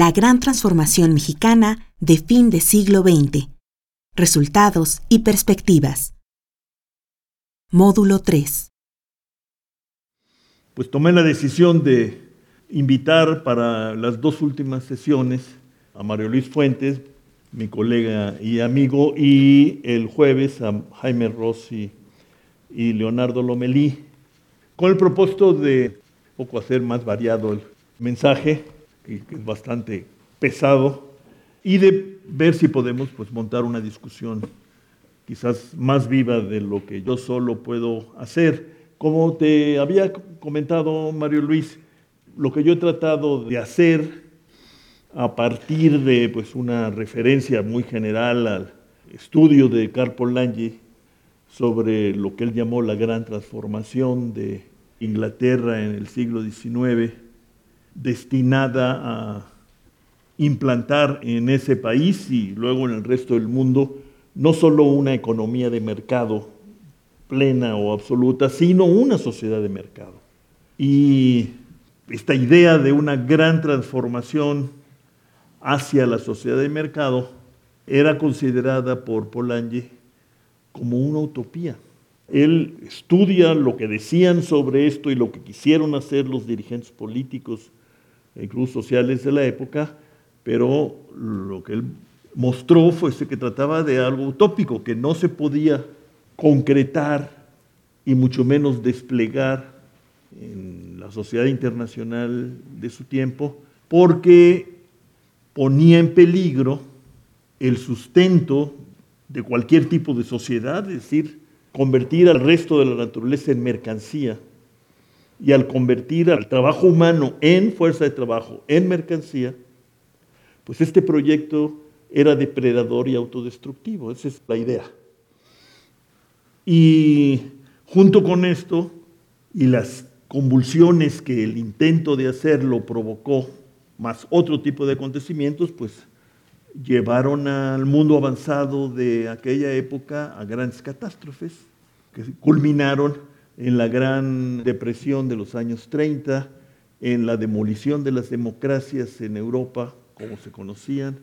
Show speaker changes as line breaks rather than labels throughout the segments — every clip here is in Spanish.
La gran transformación mexicana de fin de siglo XX. Resultados y perspectivas. Módulo 3.
Pues tomé la decisión de invitar para las dos últimas sesiones a Mario Luis Fuentes, mi colega y amigo, y el jueves a Jaime Rossi y Leonardo Lomelí, con el propósito de un poco hacer más variado el mensaje que es bastante pesado, y de ver si podemos pues, montar una discusión quizás más viva de lo que yo solo puedo hacer. Como te había comentado Mario Luis, lo que yo he tratado de hacer a partir de pues, una referencia muy general al estudio de Carl Polanyi sobre lo que él llamó la gran transformación de Inglaterra en el siglo XIX, destinada a implantar en ese país y luego en el resto del mundo no solo una economía de mercado plena o absoluta, sino una sociedad de mercado. Y esta idea de una gran transformación hacia la sociedad de mercado era considerada por Polanyi como una utopía. Él estudia lo que decían sobre esto y lo que quisieron hacer los dirigentes políticos incluso sociales de la época, pero lo que él mostró fue que trataba de algo utópico, que no se podía concretar y mucho menos desplegar en la sociedad internacional de su tiempo, porque ponía en peligro el sustento de cualquier tipo de sociedad, es decir, convertir al resto de la naturaleza en mercancía y al convertir al trabajo humano en fuerza de trabajo, en mercancía, pues este proyecto era depredador y autodestructivo, esa es la idea. Y junto con esto y las convulsiones que el intento de hacerlo provocó, más otro tipo de acontecimientos, pues llevaron al mundo avanzado de aquella época a grandes catástrofes que culminaron en la gran depresión de los años 30, en la demolición de las democracias en Europa, como se conocían,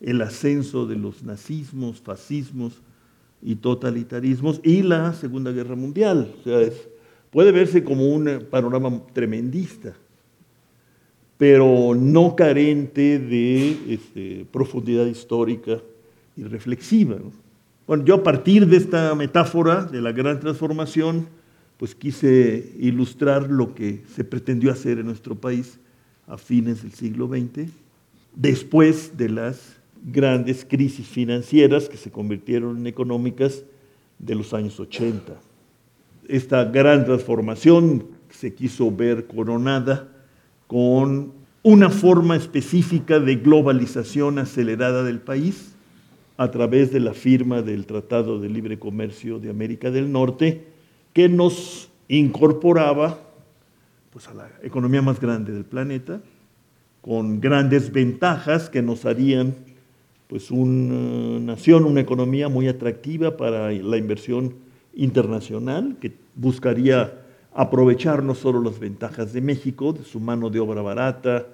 el ascenso de los nazismos, fascismos y totalitarismos, y la Segunda Guerra Mundial. O sea, puede verse como un panorama tremendista, pero no carente de este, profundidad histórica y reflexiva. Bueno, yo a partir de esta metáfora de la gran transformación, pues quise ilustrar lo que se pretendió hacer en nuestro país a fines del siglo XX, después de las grandes crisis financieras que se convirtieron en económicas de los años 80. Esta gran transformación se quiso ver coronada con una forma específica de globalización acelerada del país a través de la firma del Tratado de Libre Comercio de América del Norte, que nos incorporaba pues, a la economía más grande del planeta, con grandes ventajas que nos harían pues, una nación, una economía muy atractiva para la inversión internacional, que buscaría aprovechar no solo las ventajas de México, de su mano de obra barata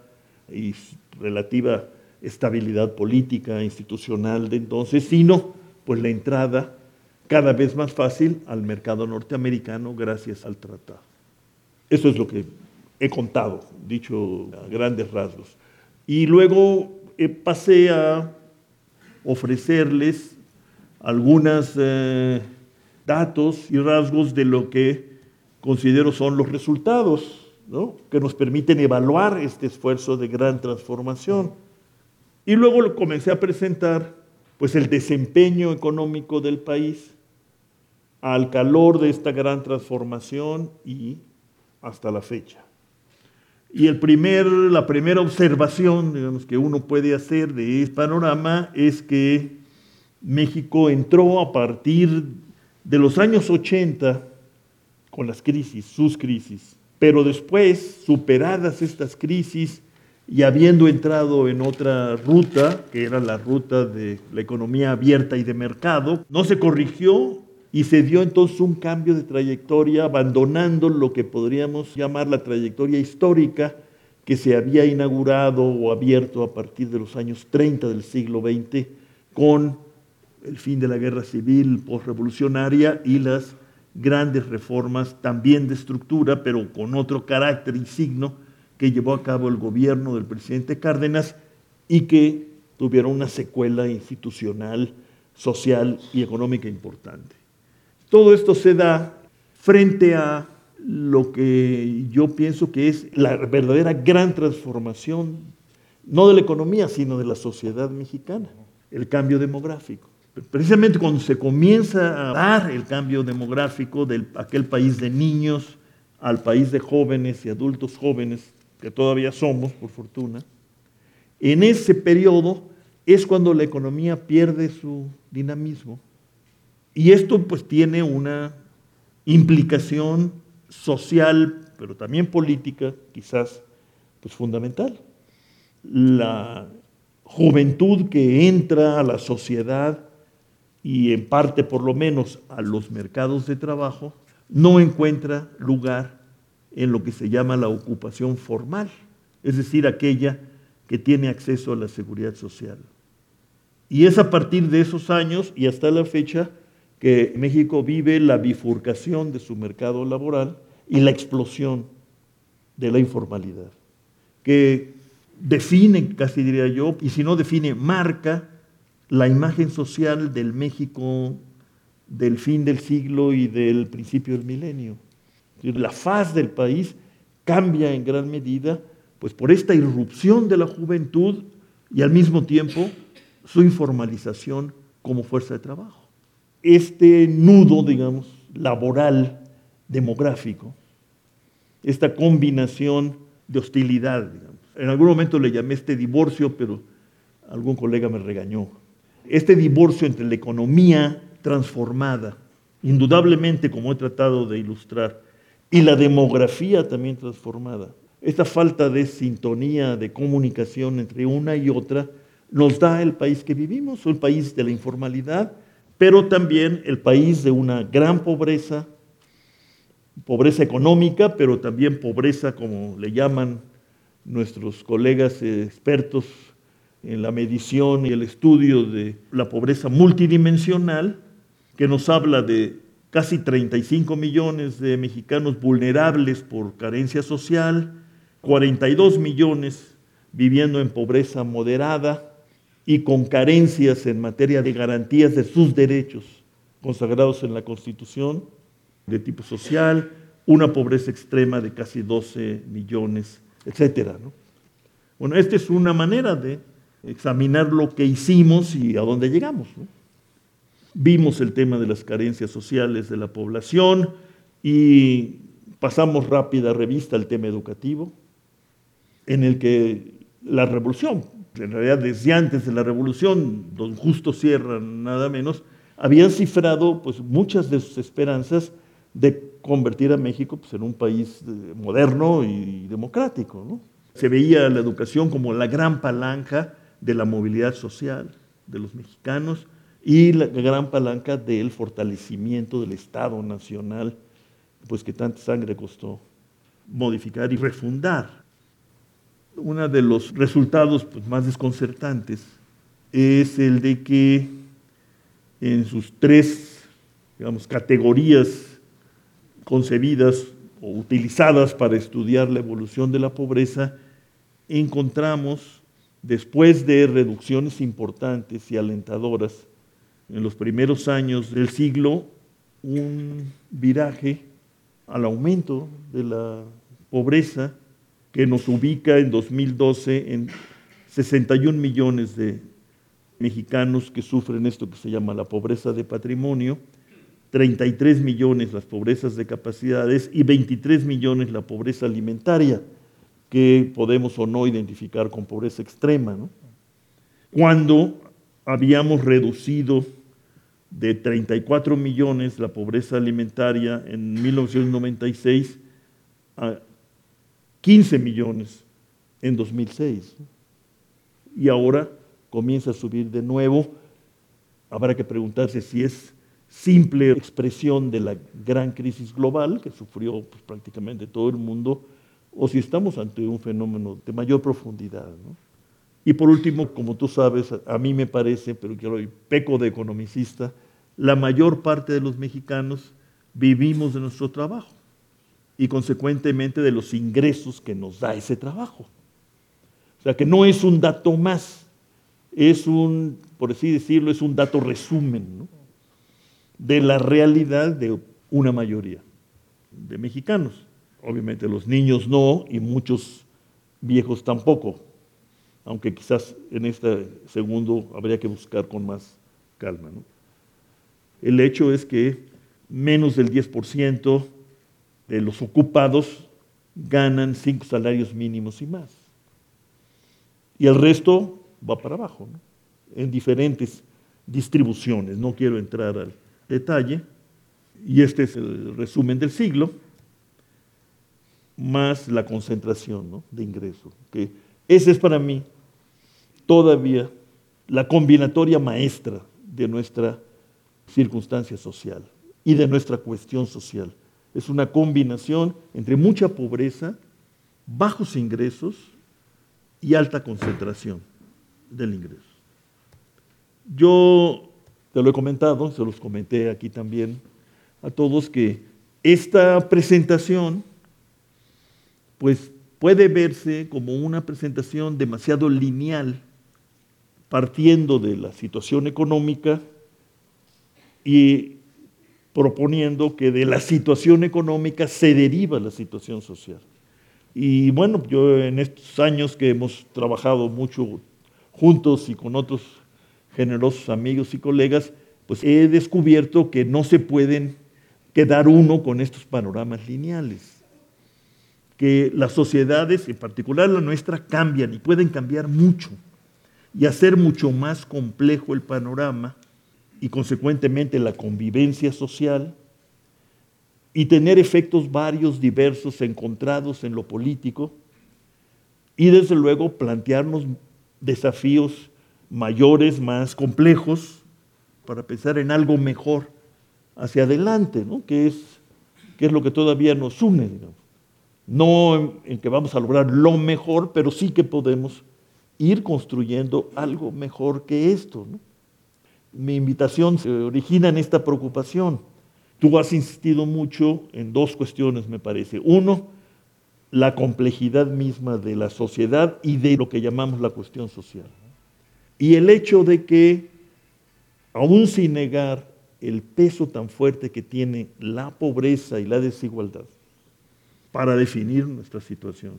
y relativa estabilidad política, institucional de entonces, sino pues la entrada cada vez más fácil al mercado norteamericano gracias al tratado. Eso es lo que he contado, dicho a grandes rasgos. Y luego eh, pasé a ofrecerles algunos eh, datos y rasgos de lo que considero son los resultados que nos permiten evaluar este esfuerzo de gran transformación. Y luego comencé a presentar pues, el desempeño económico del país al calor de esta gran transformación y hasta la fecha. Y el primer, la primera observación digamos, que uno puede hacer de este panorama es que México entró a partir de los años 80 con las crisis, sus crisis, pero después, superadas estas crisis y habiendo entrado en otra ruta, que era la ruta de la economía abierta y de mercado, no se corrigió y se dio entonces un cambio de trayectoria, abandonando lo que podríamos llamar la trayectoria histórica, que se había inaugurado o abierto a partir de los años 30 del siglo XX con el fin de la guerra civil postrevolucionaria y las grandes reformas también de estructura, pero con otro carácter y signo que llevó a cabo el gobierno del presidente Cárdenas y que tuvieron una secuela institucional, social y económica importante. Todo esto se da frente a lo que yo pienso que es la verdadera gran transformación, no de la economía, sino de la sociedad mexicana, el cambio demográfico. Precisamente cuando se comienza a dar el cambio demográfico de aquel país de niños al país de jóvenes y adultos jóvenes, que todavía somos, por fortuna, en ese periodo es cuando la economía pierde su dinamismo. Y esto pues tiene una implicación social, pero también política, quizás, pues fundamental. La juventud que entra a la sociedad y en parte por lo menos a los mercados de trabajo, no encuentra lugar en lo que se llama la ocupación formal, es decir, aquella que tiene acceso a la seguridad social. Y es a partir de esos años y hasta la fecha que México vive la bifurcación de su mercado laboral y la explosión de la informalidad, que define, casi diría yo, y si no define, marca la imagen social del México del fin del siglo y del principio del milenio. La faz del país cambia en gran medida pues por esta irrupción de la juventud y al mismo tiempo su informalización como fuerza de trabajo. Este nudo, digamos, laboral, demográfico, esta combinación de hostilidad, digamos. En algún momento le llamé este divorcio, pero algún colega me regañó este divorcio entre la economía transformada, indudablemente como he tratado de ilustrar, y la demografía también transformada, esta falta de sintonía, de comunicación entre una y otra, nos da el país que vivimos, el país de la informalidad, pero también el país de una gran pobreza, pobreza económica, pero también pobreza, como le llaman nuestros colegas expertos en la medición y el estudio de la pobreza multidimensional, que nos habla de casi 35 millones de mexicanos vulnerables por carencia social, 42 millones viviendo en pobreza moderada y con carencias en materia de garantías de sus derechos consagrados en la Constitución de tipo social, una pobreza extrema de casi 12 millones, etc. Bueno, esta es una manera de examinar lo que hicimos y a dónde llegamos. Vimos el tema de las carencias sociales de la población y pasamos rápida revista al tema educativo, en el que la revolución, en realidad desde antes de la revolución, don Justo Sierra nada menos, habían cifrado pues, muchas de sus esperanzas de convertir a México pues, en un país eh, moderno y democrático. Se veía la educación como la gran palanca de la movilidad social de los mexicanos y la gran palanca del fortalecimiento del Estado Nacional, pues que tanta sangre costó modificar y refundar. Uno de los resultados pues, más desconcertantes es el de que en sus tres digamos, categorías concebidas o utilizadas para estudiar la evolución de la pobreza, encontramos Después de reducciones importantes y alentadoras en los primeros años del siglo, un viraje al aumento de la pobreza que nos ubica en 2012 en 61 millones de mexicanos que sufren esto que se llama la pobreza de patrimonio, 33 millones las pobrezas de capacidades y 23 millones la pobreza alimentaria que podemos o no identificar con pobreza extrema. Cuando habíamos reducido de 34 millones la pobreza alimentaria en 1996 a 15 millones en 2006. Y ahora comienza a subir de nuevo. Habrá que preguntarse si es simple expresión de la gran crisis global que sufrió pues, prácticamente todo el mundo o si estamos ante un fenómeno de mayor profundidad. Y por último, como tú sabes, a mí me parece, pero quiero peco de economicista, la mayor parte de los mexicanos vivimos de nuestro trabajo y consecuentemente de los ingresos que nos da ese trabajo. O sea que no es un dato más, es un, por así decirlo, es un dato resumen de la realidad de una mayoría de mexicanos. Obviamente los niños no y muchos viejos tampoco, aunque quizás en este segundo habría que buscar con más calma. El hecho es que menos del 10% de los ocupados ganan cinco salarios mínimos y más y el resto va para abajo, en diferentes distribuciones. No quiero entrar al detalle. Y este es el resumen del siglo, más la concentración de ingresos. Que esa es para mí todavía la combinatoria maestra de nuestra circunstancia social y de nuestra cuestión social. Es una combinación entre mucha pobreza, bajos ingresos y alta concentración del ingreso. Yo te lo he comentado, se los comenté aquí también a todos, que esta presentación pues puede verse como una presentación demasiado lineal, partiendo de la situación económica y proponiendo que de la situación económica se deriva la situación social. Y bueno, yo en estos años que hemos trabajado mucho juntos y con otros generosos amigos y colegas, pues he descubierto que no se pueden quedar uno con estos panoramas lineales, que las sociedades, en particular la nuestra, cambian y pueden cambiar mucho y hacer mucho más complejo el panorama y consecuentemente la convivencia social y tener efectos varios, diversos, encontrados en lo político y desde luego plantearnos desafíos mayores, más complejos, para pensar en algo mejor hacia adelante, ¿no? que, es, que es lo que todavía nos une. No en, que vamos a lograr lo mejor, pero sí que podemos ir construyendo algo mejor que esto. Mi invitación se origina en esta preocupación Tú has insistido mucho en dos cuestiones, me parece. Uno, la complejidad misma de la sociedad y de lo que llamamos la cuestión social. Y el hecho de que, aún sin negar el peso tan fuerte que tiene la pobreza y la desigualdad para definir nuestra situación,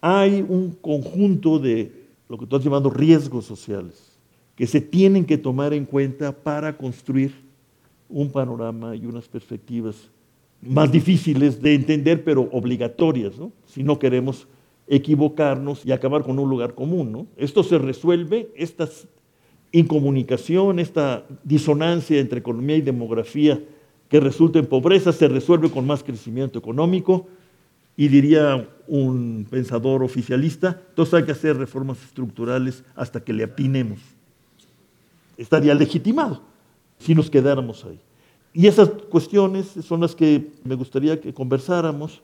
hay un conjunto de lo que tú has llamado riesgos sociales que se tienen que tomar en cuenta para construir un panorama y unas perspectivas más difíciles de entender, pero obligatorias, si no queremos equivocarnos y acabar con un lugar común. Esto se resuelve, esta incomunicación, esta disonancia entre economía y demografía que resulta en pobreza, se resuelve con más crecimiento económico y diría un pensador oficialista, entonces hay que hacer reformas estructurales hasta que le apinemos. Estaría legitimado si nos quedáramos ahí. Y esas cuestiones son las que me gustaría que conversáramos,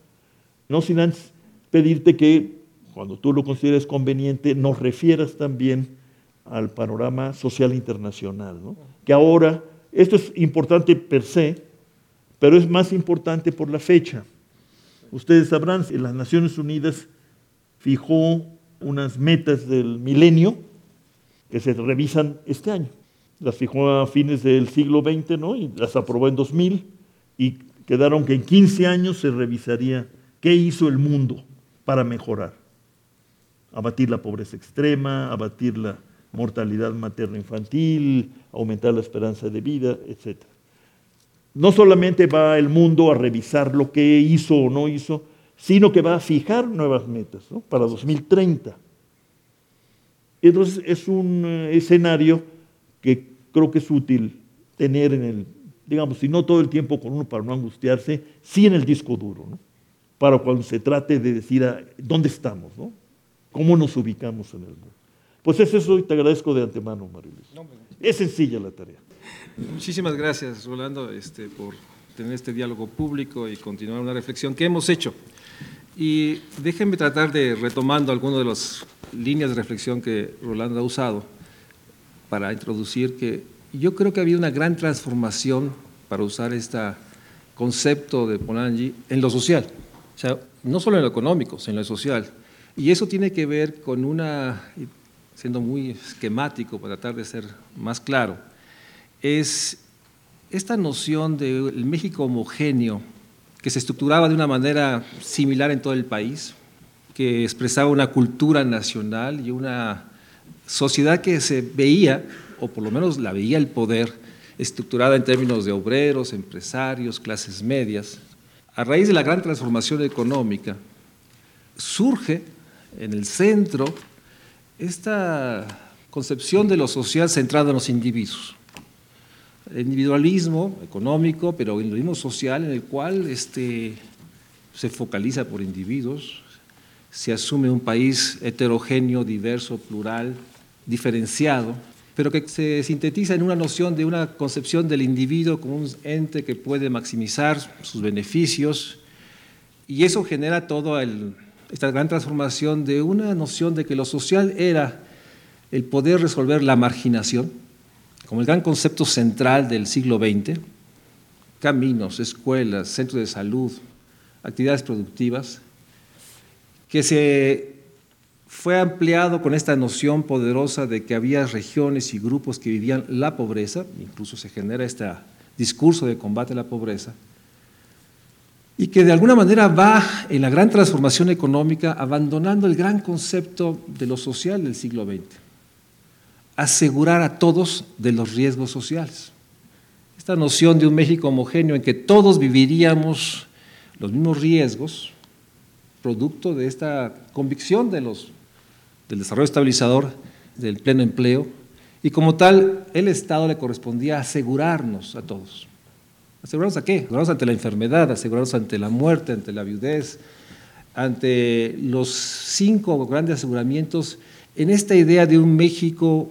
no sin antes pedirte que, cuando tú lo consideres conveniente, nos refieras también al panorama social internacional. Que ahora, esto es importante per se, pero es más importante por la fecha. Ustedes sabrán, las Naciones Unidas fijó unas metas del milenio que se revisan este año las fijó a fines del siglo XX, ¿no? Y las aprobó en 2000 y quedaron que en 15 años se revisaría qué hizo el mundo para mejorar. Abatir la pobreza extrema, abatir la mortalidad materno-infantil, aumentar la esperanza de vida, etc. No solamente va el mundo a revisar lo que hizo o no hizo, sino que va a fijar nuevas metas ¿no? para 2030. Entonces es un eh, escenario que creo que es útil tener en el, digamos, si no todo el tiempo con uno para no angustiarse, sí en el disco duro, ¿no? para cuando se trate de decir a, dónde estamos, ¿no? cómo nos ubicamos en el mundo. Pues es eso y te agradezco de antemano, Marilis. es sencilla la tarea.
Muchísimas gracias, Rolando, este, por tener este diálogo público y continuar una reflexión que hemos hecho. Y déjenme tratar de retomando algunas de las líneas de reflexión que Rolando ha usado para introducir que yo creo que ha habido una gran transformación para usar este concepto de Polanyi en lo social, o sea, no solo en lo económico, sino en lo social. Y eso tiene que ver con una, siendo muy esquemático para tratar de ser más claro, es esta noción del México homogéneo que se estructuraba de una manera similar en todo el país, que expresaba una cultura nacional y una sociedad que se veía, o por lo menos la veía el poder, estructurada en términos de obreros, empresarios, clases medias. A raíz de la gran transformación económica, surge en el centro esta concepción de lo social centrada en los individuos individualismo económico, pero el individualismo social en el cual este, se focaliza por individuos, se asume un país heterogéneo, diverso, plural, diferenciado, pero que se sintetiza en una noción de una concepción del individuo como un ente que puede maximizar sus beneficios, y eso genera toda esta gran transformación de una noción de que lo social era el poder resolver la marginación, como el gran concepto central del siglo XX, caminos, escuelas, centros de salud, actividades productivas, que se fue ampliado con esta noción poderosa de que había regiones y grupos que vivían la pobreza, incluso se genera este discurso de combate a la pobreza, y que de alguna manera va en la gran transformación económica abandonando el gran concepto de lo social del siglo XX asegurar a todos de los riesgos sociales. Esta noción de un México homogéneo en que todos viviríamos los mismos riesgos, producto de esta convicción de los, del desarrollo estabilizador, del pleno empleo, y como tal, el Estado le correspondía asegurarnos a todos. ¿Asegurarnos a qué? Asegurarnos ante la enfermedad, asegurarnos ante la muerte, ante la viudez, ante los cinco grandes aseguramientos en esta idea de un México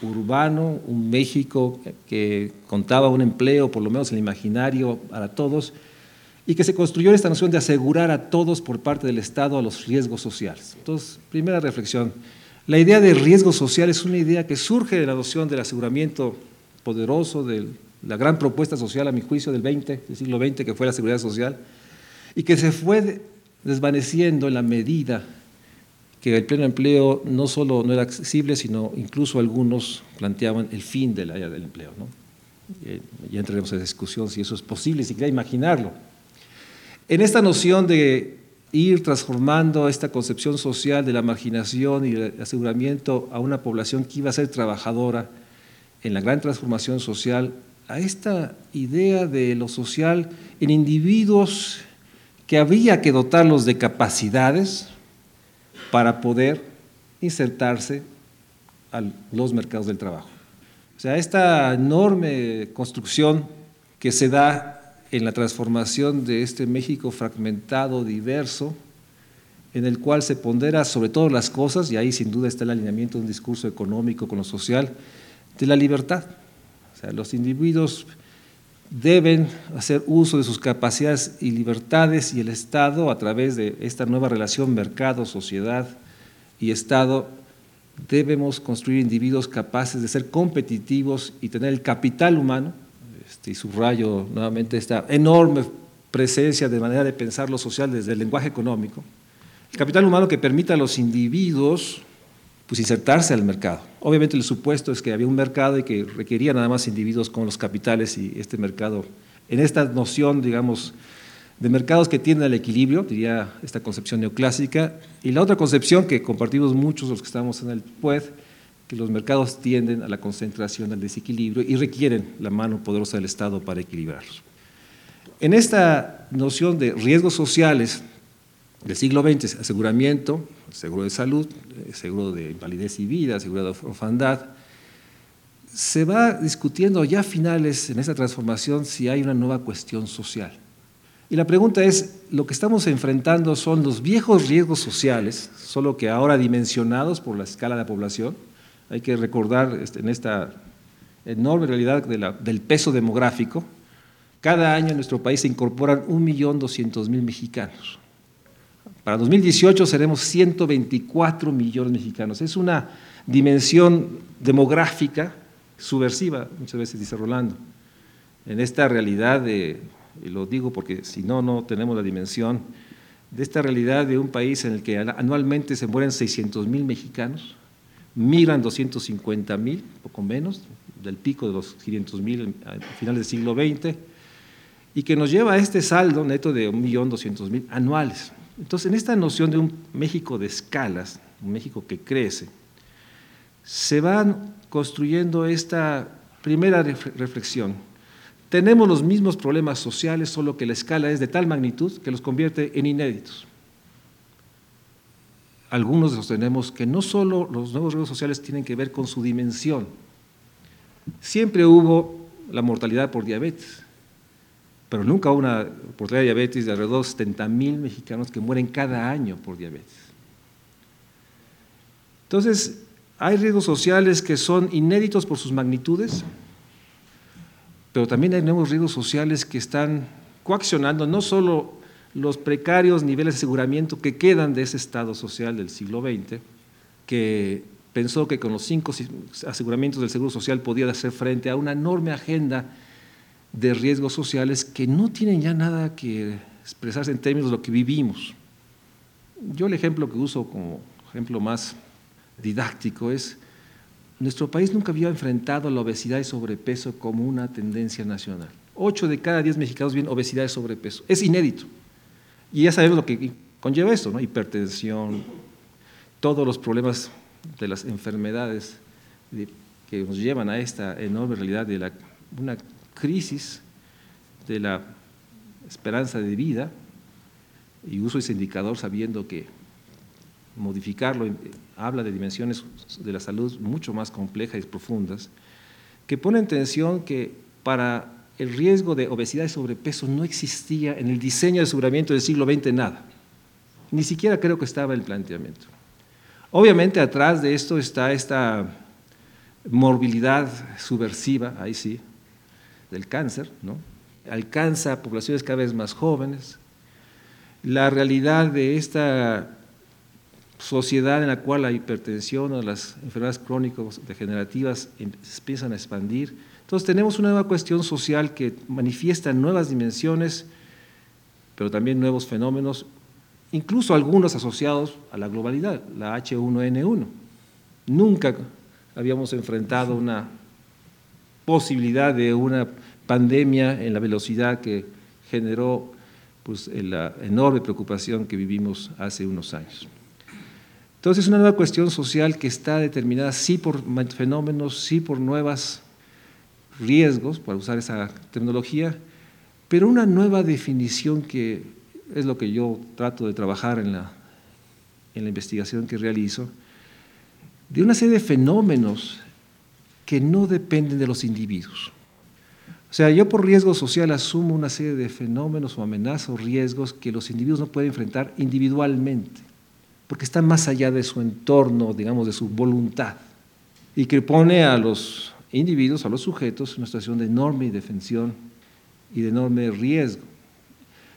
urbano, un México que contaba un empleo, por lo menos en el imaginario, para todos, y que se construyó esta noción de asegurar a todos por parte del Estado a los riesgos sociales. Entonces, primera reflexión, la idea de riesgo social es una idea que surge de la noción del aseguramiento poderoso, de la gran propuesta social, a mi juicio, del, 20, del siglo XX, que fue la seguridad social, y que se fue desvaneciendo en la medida que el pleno empleo no solo no era accesible, sino incluso algunos planteaban el fin del área del empleo. ¿no? Eh, ya entraremos en discusión si eso es posible, si quería imaginarlo. En esta noción de ir transformando esta concepción social de la marginación y el aseguramiento a una población que iba a ser trabajadora en la gran transformación social, a esta idea de lo social en individuos que había que dotarlos de capacidades, para poder insertarse a los mercados del trabajo. O sea, esta enorme construcción que se da en la transformación de este México fragmentado, diverso, en el cual se pondera sobre todas las cosas, y ahí sin duda está el alineamiento de un discurso económico con lo social, de la libertad. O sea, los individuos deben hacer uso de sus capacidades y libertades y el Estado, a través de esta nueva relación mercado, sociedad y Estado, debemos construir individuos capaces de ser competitivos y tener el capital humano, y subrayo nuevamente esta enorme presencia de manera de pensar lo social desde el lenguaje económico, el capital humano que permita a los individuos pues insertarse al mercado. Obviamente el supuesto es que había un mercado y que requería nada más individuos con los capitales y este mercado, en esta noción, digamos, de mercados que tienden al equilibrio, diría esta concepción neoclásica, y la otra concepción que compartimos muchos los que estamos en el PUED, que los mercados tienden a la concentración, al desequilibrio y requieren la mano poderosa del Estado para equilibrarlos. En esta noción de riesgos sociales del siglo XX, aseguramiento, seguro de salud, eh, seguro de invalidez y vida, seguro de orfandad, se va discutiendo ya a finales en esta transformación si hay una nueva cuestión social. Y la pregunta es, lo que estamos enfrentando son los viejos riesgos sociales, solo que ahora dimensionados por la escala de la población. Hay que recordar este, en esta enorme realidad del peso demográfico, cada año en nuestro país se incorporan 1.200.000 mexicanos Para 2018 seremos 124 millones de mexicanos. Es una dimensión demográfica subversiva, muchas veces dice Rolando. En esta realidad y lo digo porque si no, no tenemos la dimensión, de esta realidad de un país en el que anualmente se mueren 600 mil mexicanos, migran 250 mil, poco menos, del pico de los 500 mil a finales del siglo XX, y que nos lleva a este saldo neto de 1.200.000 anuales. Entonces, en esta noción de un México de escalas, un México que crece, se van construyendo esta primera reflexión. Tenemos los mismos problemas sociales, solo que la escala es de tal magnitud que los convierte en inéditos. Algunos sostenemos que no solo los nuevos riesgos sociales tienen que ver con su dimensión. Siempre hubo la mortalidad por diabetes, pero nunca una mortalidad de diabetes de alrededor de 70 mil mexicanos que mueren cada año por diabetes. Entonces, hay riesgos sociales que son inéditos por sus magnitudes, pero también hay nuevos riesgos sociales que están coaccionando no solo los precarios niveles de aseguramiento que quedan de ese estado social del siglo XX, que pensó que con los cinco aseguramientos del Seguro Social podía hacer frente a una enorme agenda de riesgos sociales que no tienen ya nada que expresarse en términos de lo que vivimos. Yo el ejemplo que uso como ejemplo más didáctico es, nuestro país nunca había enfrentado la obesidad y sobrepeso como una tendencia nacional. Ocho de cada diez mexicanos viven obesidad y sobrepeso. Es inédito. Y ya sabemos lo que conlleva esto, ¿no? hipertensión, todos los problemas de las enfermedades que nos llevan a esta enorme realidad de la, una crisis de la esperanza de vida, y uso ese indicador sabiendo que modificarlo habla de dimensiones de la salud mucho más complejas y profundas, que pone en tensión que para el riesgo de obesidad y sobrepeso no existía en el diseño de aseguramiento del siglo XX nada. Ni siquiera creo que estaba el planteamiento. Obviamente atrás de esto está esta morbilidad subversiva, ahí sí, del cáncer, ¿no? alcanza a poblaciones cada vez más jóvenes, la realidad de esta sociedad en la cual la hipertensión o las enfermedades crónicas degenerativas em, empiezan a expandir. Entonces tenemos una nueva cuestión social que manifiesta nuevas dimensiones, pero también nuevos fenómenos, incluso algunos asociados a la globalidad, la H1N1. Nunca habíamos enfrentado una posibilidad de una pandemia en la velocidad que generó pues, la enorme preocupación que vivimos hace unos años. Entonces es una nueva cuestión social que está determinada sí por fenómenos, sí por nuevos riesgos, para usar esa tecnología, pero una nueva definición que es lo que yo trato de trabajar en la, en la investigación que realizo, de una serie de fenómenos que no dependen de los individuos. O sea, yo por riesgo social asumo una serie de fenómenos o amenazas o riesgos que los individuos no pueden enfrentar individualmente porque está más allá de su entorno, digamos, de su voluntad, y que pone a los individuos, a los sujetos, una situación de enorme indefensión y de enorme riesgo.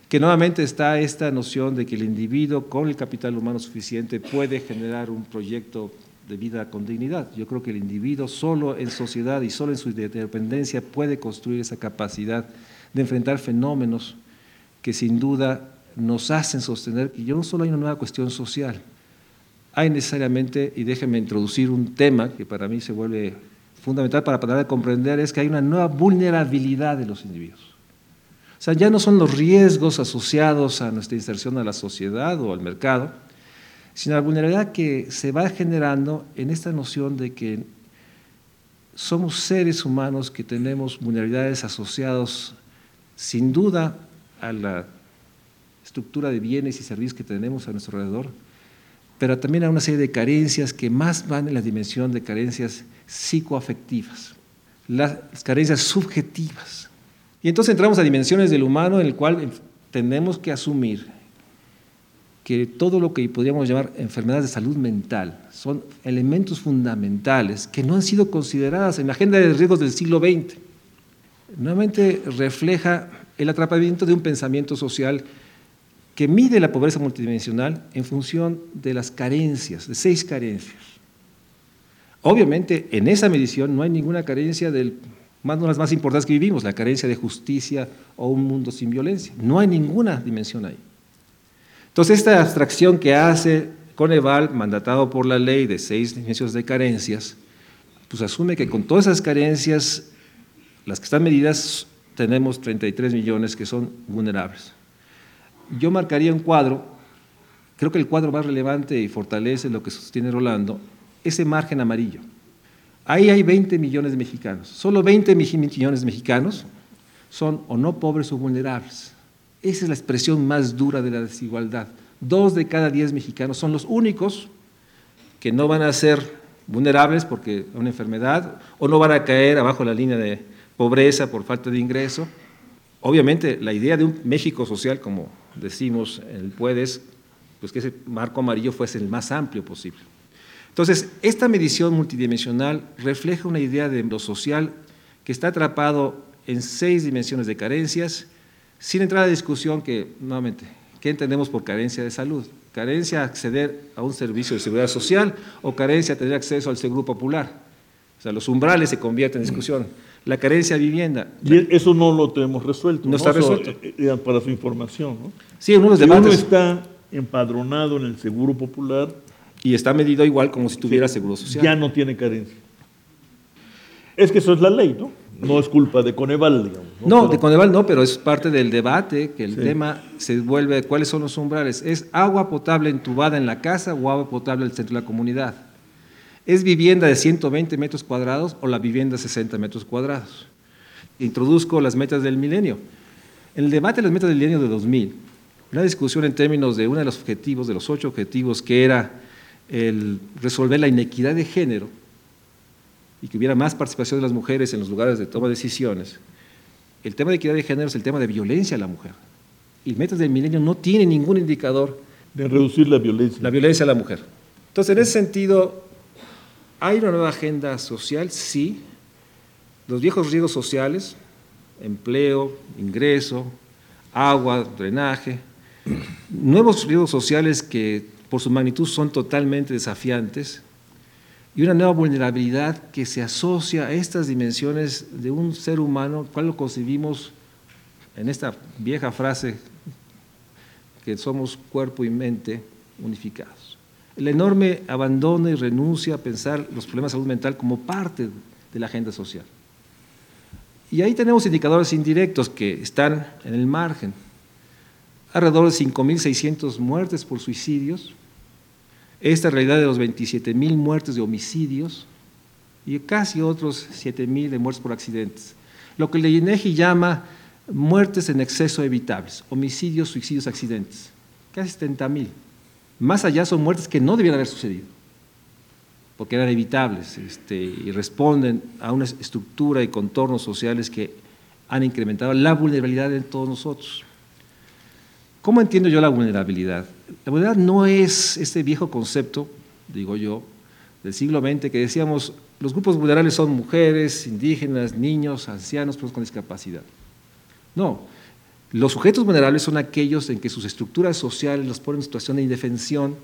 Que nuevamente está esta noción de que el individuo con el capital humano suficiente puede generar un proyecto de vida con dignidad. Yo creo que el individuo solo en sociedad y solo en su independencia puede construir esa capacidad de enfrentar fenómenos que sin duda nos hacen sostener que yo no solo hay una nueva cuestión social, hay necesariamente, y déjenme introducir un tema que para mí se vuelve fundamental para poder comprender, es que hay una nueva vulnerabilidad de los individuos. O sea, ya no son los riesgos asociados a nuestra inserción a la sociedad o al mercado, sino la vulnerabilidad que se va generando en esta noción de que somos seres humanos que tenemos vulnerabilidades asociadas sin duda a la estructura de bienes y servicios que tenemos a nuestro alrededor, pero también hay una serie de carencias que más van en la dimensión de carencias psicoafectivas, las carencias subjetivas. Y entonces entramos a dimensiones del humano en el cual tenemos que asumir que todo lo que podríamos llamar enfermedades de salud mental son elementos fundamentales que no han sido consideradas en la agenda de riesgos del siglo XX. Nuevamente refleja el atrapamiento de un pensamiento social que mide la pobreza multidimensional en función de las carencias, de seis carencias. Obviamente, en esa medición no hay ninguna carencia del más de las más importantes que vivimos, la carencia de justicia o un mundo sin violencia. No hay ninguna dimensión ahí. Entonces, esta abstracción que hace Coneval, mandatado por la ley de seis dimensiones de carencias, pues asume que con todas esas carencias, las que están medidas, tenemos 33 millones que son vulnerables. Yo marcaría un cuadro, creo que el cuadro más relevante y fortalece lo que sostiene Rolando, ese margen amarillo. Ahí hay 20 millones de mexicanos. Solo 20 millones de mexicanos son o no pobres o vulnerables. Esa es la expresión más dura de la desigualdad. Dos de cada diez mexicanos son los únicos que no van a ser vulnerables porque una enfermedad o no van a caer abajo la línea de pobreza por falta de ingreso. Obviamente, la idea de un México social, como decimos en el PUEDES, pues que ese marco amarillo fuese el más amplio posible. Entonces, esta medición multidimensional refleja una idea de lo social que está atrapado en seis dimensiones de carencias, sin entrar a discusión que, nuevamente, ¿qué entendemos por carencia de salud? Carencia a acceder a un servicio de seguridad social o carencia a tener acceso al seguro popular. O sea, los umbrales se convierten en discusión. La carencia de vivienda.
Y eso no lo tenemos resuelto.
No, está resuelto.
Eh, eh, para su información. ¿no?
Sí, uno de los
si
debates.
uno está empadronado en el seguro popular,
y está medido igual como si tuviera seguro social.
Ya no tiene carencia. Es que eso es la ley, ¿no? No es culpa de Coneval, digamos.
No, de Coneval no, pero es parte del debate, que el sí. tema se vuelve, ¿cuáles son los umbrales? ¿Es agua potable entubada en la casa o agua potable en el centro de la comunidad? ¿Es vivienda de 120 metros cuadrados o la vivienda de 60 metros cuadrados? Introduzco las metas del milenio. En el debate de las metas del milenio de 2000, una discusión en términos de uno de los objetivos, de los ocho objetivos, que era el resolver la inequidad de género y que hubiera más participación de las mujeres en los lugares de toma de decisiones, el tema de equidad de género es el tema de violencia a la mujer. Y Metas del Milenio no tiene ningún indicador
de reducir la violencia.
La violencia a la mujer. Entonces, en ese sentido, ¿hay una nueva agenda social? Sí. Los viejos riesgos sociales, empleo, ingreso, agua, drenaje, nuevos riesgos sociales que por su magnitud son totalmente desafiantes, y una nueva vulnerabilidad que se asocia a estas dimensiones de un ser humano, cual lo concebimos en esta vieja frase que somos cuerpo y mente unificados. El enorme abandono y renuncia a pensar los problemas de salud mental como parte de la agenda social. Y ahí tenemos indicadores indirectos que están en el margen. Alrededor de 5.600 muertes por suicidios, esta realidad de los 27 mil muertes de homicidios y casi otros 7 mil de muertes por accidentes. Lo que el INEGI llama muertes en exceso evitables, homicidios, suicidios, accidentes. Casi 70 mil. Más allá son muertes que no debían haber sucedido, porque eran evitables este, y responden a una estructura y contornos sociales que han incrementado la vulnerabilidad en todos nosotros. ¿Cómo entiendo yo la vulnerabilidad? La vulnerabilidad no es este viejo concepto, digo yo, del siglo XX que decíamos, los grupos vulnerables son mujeres, indígenas, niños, ancianos, personas con discapacidad. No, los sujetos vulnerables son aquellos en que sus estructuras sociales los ponen en situación de indefensión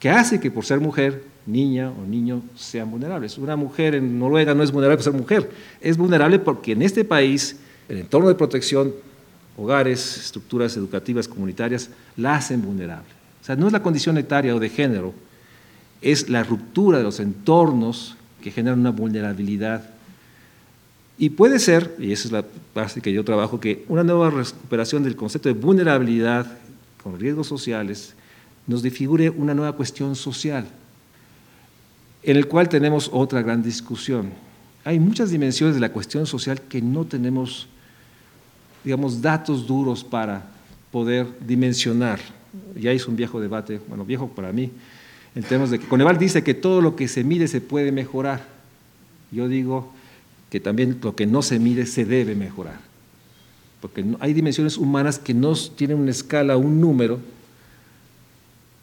que hace que por ser mujer, niña o niño sean vulnerables. Una mujer en Noruega no es vulnerable por ser mujer, es vulnerable porque en este país el entorno de protección hogares, estructuras educativas comunitarias, la hacen vulnerable. O sea, no es la condición etaria o de género, es la ruptura de los entornos que generan una vulnerabilidad. Y puede ser, y esa es la base que yo trabajo, que una nueva recuperación del concepto de vulnerabilidad con riesgos sociales nos defigure una nueva cuestión social, en el cual tenemos otra gran discusión. Hay muchas dimensiones de la cuestión social que no tenemos digamos, datos duros para poder dimensionar. Ya es un viejo debate, bueno, viejo para mí, en términos de que Coneval dice que todo lo que se mide se puede mejorar. Yo digo que también lo que no se mide se debe mejorar. Porque hay dimensiones humanas que no tienen una escala, un número,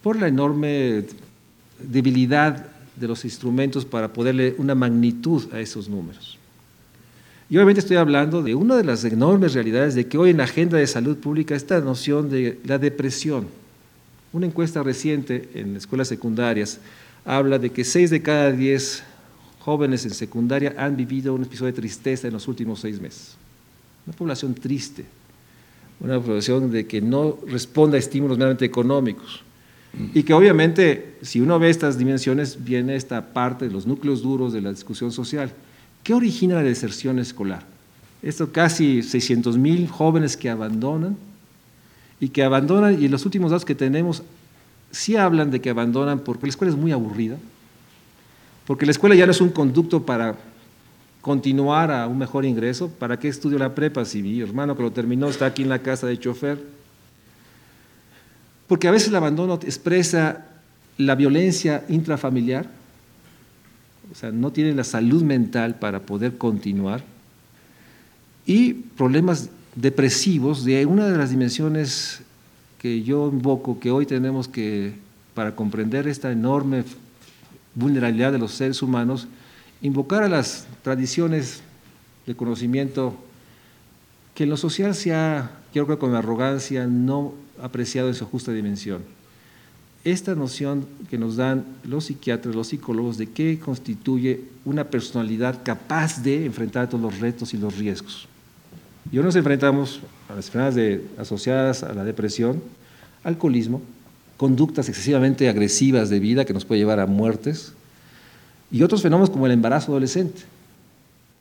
por la enorme debilidad de los instrumentos para poderle una magnitud a esos números. Y obviamente estoy hablando de una de las enormes realidades de que hoy en la agenda de salud pública esta noción de la depresión. Una encuesta reciente en escuelas secundarias habla de que 6 de cada 10 jóvenes en secundaria han vivido un episodio de tristeza en los últimos seis meses. Una población triste, una población de que no responde a estímulos meramente económicos. Y que obviamente, si uno ve estas dimensiones, viene esta parte de los núcleos duros de la discusión social. ¿Qué origina la deserción escolar? Esto casi 600 mil jóvenes que abandonan y que abandonan, y los últimos datos que tenemos sí hablan de que abandonan porque la escuela es muy aburrida, porque la escuela ya no es un conducto para continuar a un mejor ingreso. ¿Para qué estudio la prepa si mi hermano que lo terminó está aquí en la casa de chofer? Porque a veces el abandono expresa la violencia intrafamiliar, o sea, no tienen la salud mental para poder continuar, y problemas depresivos de una de las dimensiones que yo invoco, que hoy tenemos que, para comprender esta enorme vulnerabilidad de los seres humanos, invocar a las tradiciones de conocimiento que en lo social se ha, yo creo con arrogancia, no apreciado en su justa dimensión. Esta noción que nos dan los psiquiatras, los psicólogos, de qué constituye una personalidad capaz de enfrentar todos los retos y los riesgos. Y hoy nos enfrentamos a las enfermedades asociadas a la depresión, alcoholismo, conductas excesivamente agresivas de vida que nos puede llevar a muertes, y otros fenómenos como el embarazo adolescente,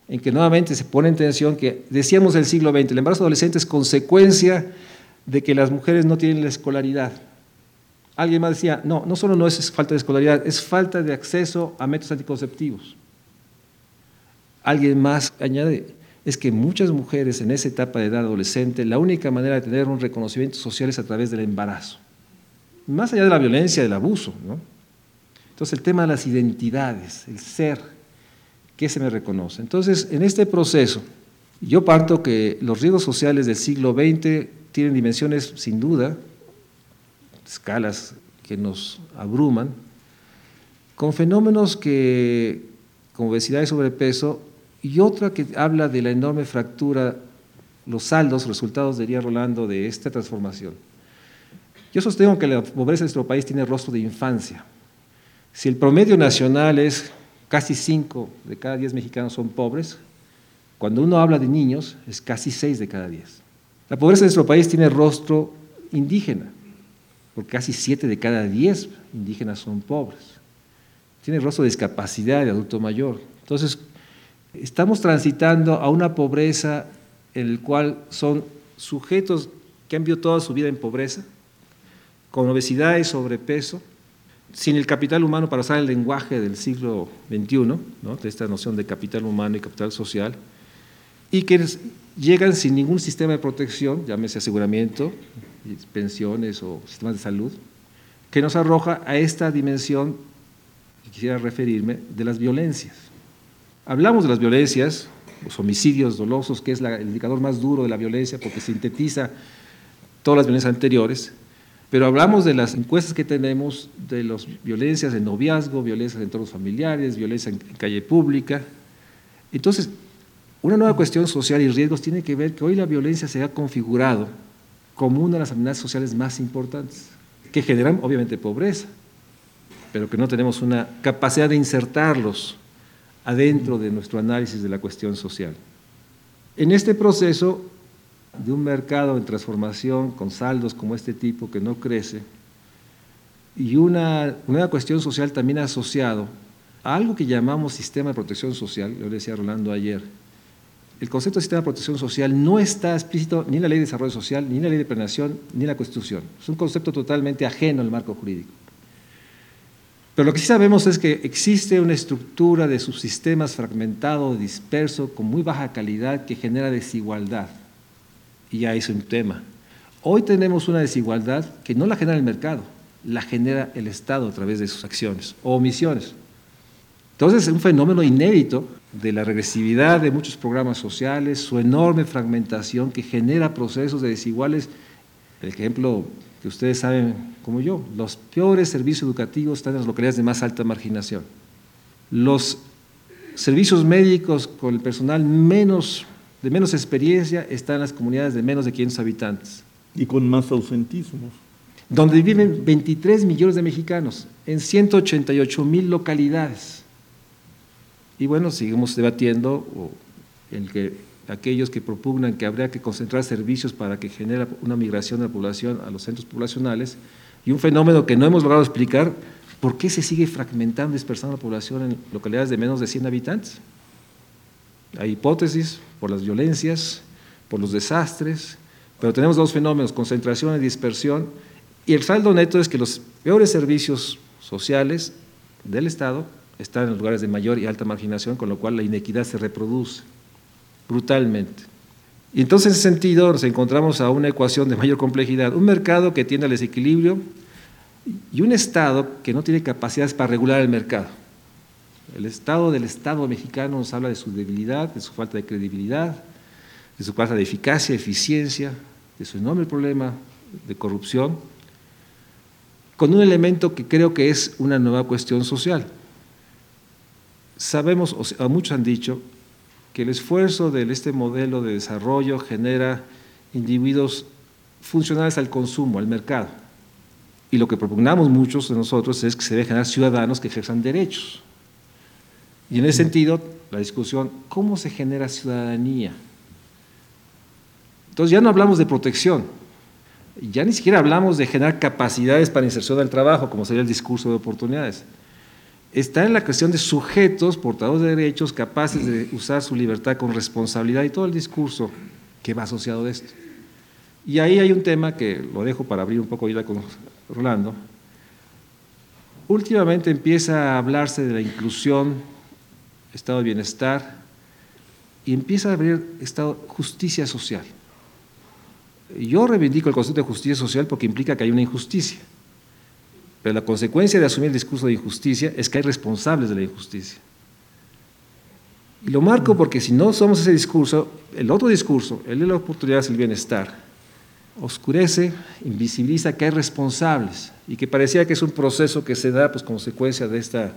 en que nuevamente se pone en tensión que decíamos del siglo XX, el embarazo adolescente es consecuencia de que las mujeres no tienen la escolaridad. Alguien más decía, no, no solo no es falta de escolaridad, es falta de acceso a métodos anticonceptivos. Alguien más añade, es que muchas mujeres en esa etapa de edad adolescente, la única manera de tener un reconocimiento social es a través del embarazo. Más allá de la violencia, del abuso. ¿no? Entonces el tema de las identidades, el ser, ¿qué se me reconoce? Entonces, en este proceso, yo parto que los riesgos sociales del siglo XX tienen dimensiones, sin duda, escalas que nos abruman, con fenómenos que, como obesidad y sobrepeso, y otra que habla de la enorme fractura, los saldos, resultados, diría Rolando, de esta transformación. Yo sostengo que la pobreza de nuestro país tiene rostro de infancia. Si el promedio nacional es casi 5 de cada 10 mexicanos son pobres, cuando uno habla de niños es casi 6 de cada 10. La pobreza de nuestro país tiene rostro indígena, porque casi 7 de cada 10 indígenas son pobres. Tiene rostro de discapacidad de adulto mayor. Entonces, Estamos transitando a una pobreza en la cual son sujetos que han vivido toda su vida en pobreza, con obesidad y sobrepeso, sin el capital humano para usar el lenguaje del siglo XXI, de esta noción de capital humano y capital social, y que llegan sin ningún sistema de protección, llámese aseguramiento, pensiones o sistemas de salud, que nos arroja a esta dimensión, que quisiera referirme, de las violencias. Hablamos de las violencias, los homicidios dolosos, que es el indicador más duro de la violencia porque sintetiza todas las violencias anteriores, pero hablamos de las encuestas que tenemos de las violencias en noviazgo, violencias en entornos familiares, violencia en calle pública. Entonces, una nueva cuestión social y riesgos tiene que ver que hoy la violencia se ha configurado como una de las amenazas sociales más importantes, que generan obviamente pobreza, pero que no tenemos una capacidad de insertarlos adentro de nuestro análisis de la cuestión social. En este proceso de un mercado en transformación con saldos como este tipo que no crece, y una, cuestión social también asociado a algo que llamamos sistema de protección social, lo decía Rolando ayer. El concepto de sistema de protección social no está explícito ni en la ley de desarrollo social, ni en la ley de planeación, ni en la Constitución. Es un concepto totalmente ajeno al marco jurídico. Pero lo que sí sabemos es que existe una estructura de subsistemas fragmentado, disperso, con muy baja calidad que genera desigualdad. Y ya es un tema. Hoy tenemos una desigualdad que no la genera el mercado, la genera el Estado a través de sus acciones o omisiones. Entonces es un fenómeno inédito de la regresividad de muchos programas sociales, su enorme fragmentación que genera procesos de desiguales. El ejemplo que ustedes saben como yo, los peores servicios educativos están en las localidades de más alta marginación. Los servicios médicos con el personal menos, de menos experiencia está en las comunidades de menos de 500 habitantes.
Y con más ausentismos.
Donde viven 23 millones de mexicanos en 188 mil localidades. Y bueno, seguimos debatiendo el que aquellos que propugnan que habría que concentrar servicios para que genere una migración de la población a los centros poblacionales y un fenómeno que no hemos logrado explicar, ¿por qué se sigue fragmentando, dispersando la población en localidades de menos de 100 habitantes? Hay hipótesis por las violencias, por los desastres, pero tenemos dos fenómenos, concentración y dispersión, y el saldo neto es que los peores servicios sociales del Estado están en los lugares de mayor y alta marginación, con lo cual la inequidad se reproduce brutalmente. Y entonces, en ese sentido, nos encontramos a una ecuación de mayor complejidad, un mercado que tiende al desequilibrio y un Estado que no tiene capacidades para regular el mercado. El Estado del Estado mexicano nos habla de su debilidad, de su falta de credibilidad, de su falta de eficacia, eficiencia, de su enorme problema de corrupción, con un elemento que creo que es una nueva cuestión social. Sabemos, o muchos han dicho, que el esfuerzo de este modelo de desarrollo genera individuos funcionales al consumo, al mercado. Y lo que propugnamos muchos de nosotros es que se deben generar ciudadanos que ejerzan derechos. Y en ese sentido, la discusión, ¿cómo se genera ciudadanía? Entonces ya no hablamos de protección, ya ni siquiera hablamos de generar capacidades para inserción al trabajo, como sería el discurso de oportunidades está en la cuestión de sujetos portadores de derechos capaces de usar su libertad con responsabilidad y todo el discurso que va asociado de esto. Y ahí hay un tema que lo dejo para abrir un poco ya con Rolando. Últimamente empieza a hablarse de la inclusión, estado de bienestar, y empieza a abrir estado justicia social. Yo reivindico el concepto de justicia social porque implica que hay una injusticia. Pero la consecuencia de asumir el discurso de injusticia es que hay responsables de la injusticia. Y lo marco porque si no somos ese discurso, el otro discurso, el de la oportunidad el bienestar, oscurece, invisibiliza que hay responsables y que parecía que es un proceso que se da pues consecuencia de esta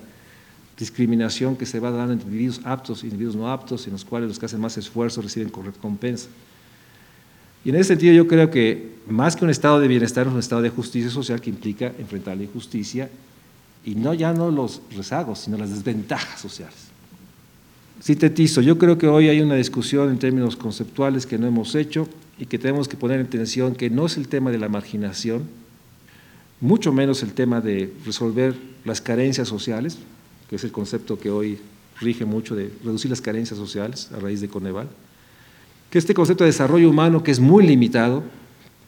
discriminación que se va dando entre individuos aptos e individuos no aptos, en los cuales los que hacen más esfuerzo reciben recompensa. Y en ese sentido yo creo que más que un estado de bienestar es un estado de justicia social que implica enfrentar la injusticia y no ya no los rezagos, sino las desventajas sociales. Sintetizo, yo creo que hoy hay una discusión en términos conceptuales que no hemos hecho y que tenemos que poner en atención que no es el tema de la marginación, mucho menos el tema de resolver las carencias sociales, que es el concepto que hoy rige mucho de reducir las carencias sociales a raíz de Coneval, que este concepto de desarrollo humano, que es muy limitado,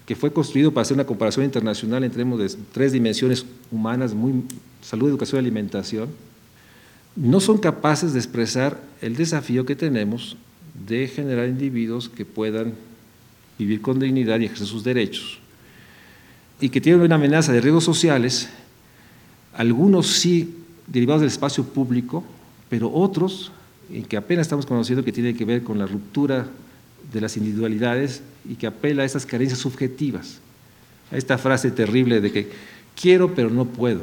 que fue construido para hacer una comparación internacional entre de tres dimensiones humanas, muy, salud, educación y alimentación, no son capaces de expresar el desafío que tenemos de generar individuos que puedan vivir con dignidad y ejercer sus derechos, y que tienen una amenaza de riesgos sociales, algunos sí derivados del espacio público, pero otros en que apenas estamos conociendo que tienen que ver con la ruptura de las individualidades y que apela a esas carencias subjetivas, a esta frase terrible de que quiero pero no puedo,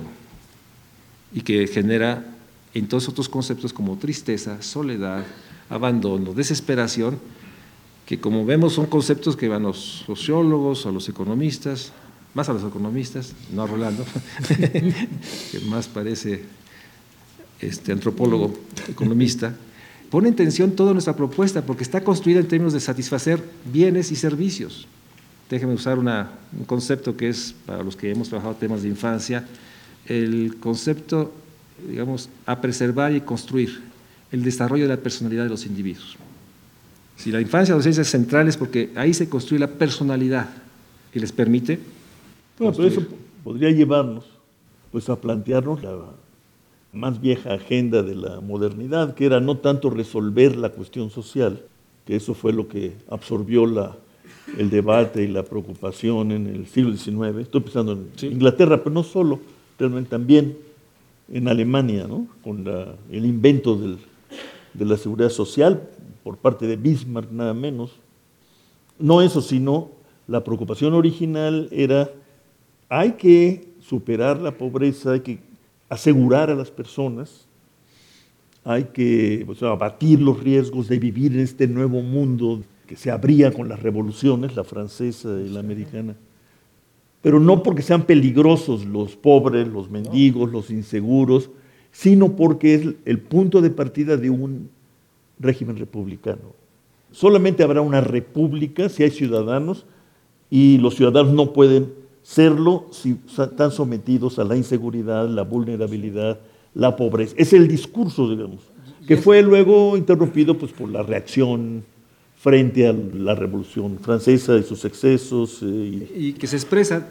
y que genera entonces otros conceptos como tristeza, soledad, abandono, desesperación, que como vemos son conceptos que van a los sociólogos, a los economistas, más a los economistas, no a Rolando, que más parece este antropólogo economista, pone en tensión toda nuestra propuesta porque está construida en términos de satisfacer bienes y servicios. Déjeme usar un concepto que es, para los que hemos trabajado temas de infancia, el concepto, digamos, a preservar y construir, el desarrollo de la personalidad de los individuos. Si la infancia y la adolescencia es central es porque ahí se construye la personalidad que les permite.
Bueno, pero eso podría llevarnos pues, a plantearnos la más vieja agenda de la modernidad, que era no tanto resolver la cuestión social, que eso fue lo que absorbió la, el debate y la preocupación en el siglo XIX. Estoy pensando en Inglaterra, pero no solo, realmente también en Alemania, ¿no? con el invento del, de la seguridad social por parte de Bismarck, nada menos. No eso, sino la preocupación original era, hay que superar la pobreza, hay que asegurar a las personas hay que abatir los riesgos de vivir en este nuevo mundo que se abría con las revoluciones, la francesa y la americana. Pero no porque sean peligrosos los pobres, los mendigos, los inseguros, sino porque es el punto de partida de un régimen republicano. Solamente habrá una república si hay ciudadanos y los ciudadanos no pueden serlo si están sometidos a la inseguridad, la vulnerabilidad, la pobreza. Es el discurso, digamos, que fue luego interrumpido pues, por la reacción frente a la Revolución Francesa y sus excesos.
Eh, y... que se expresa,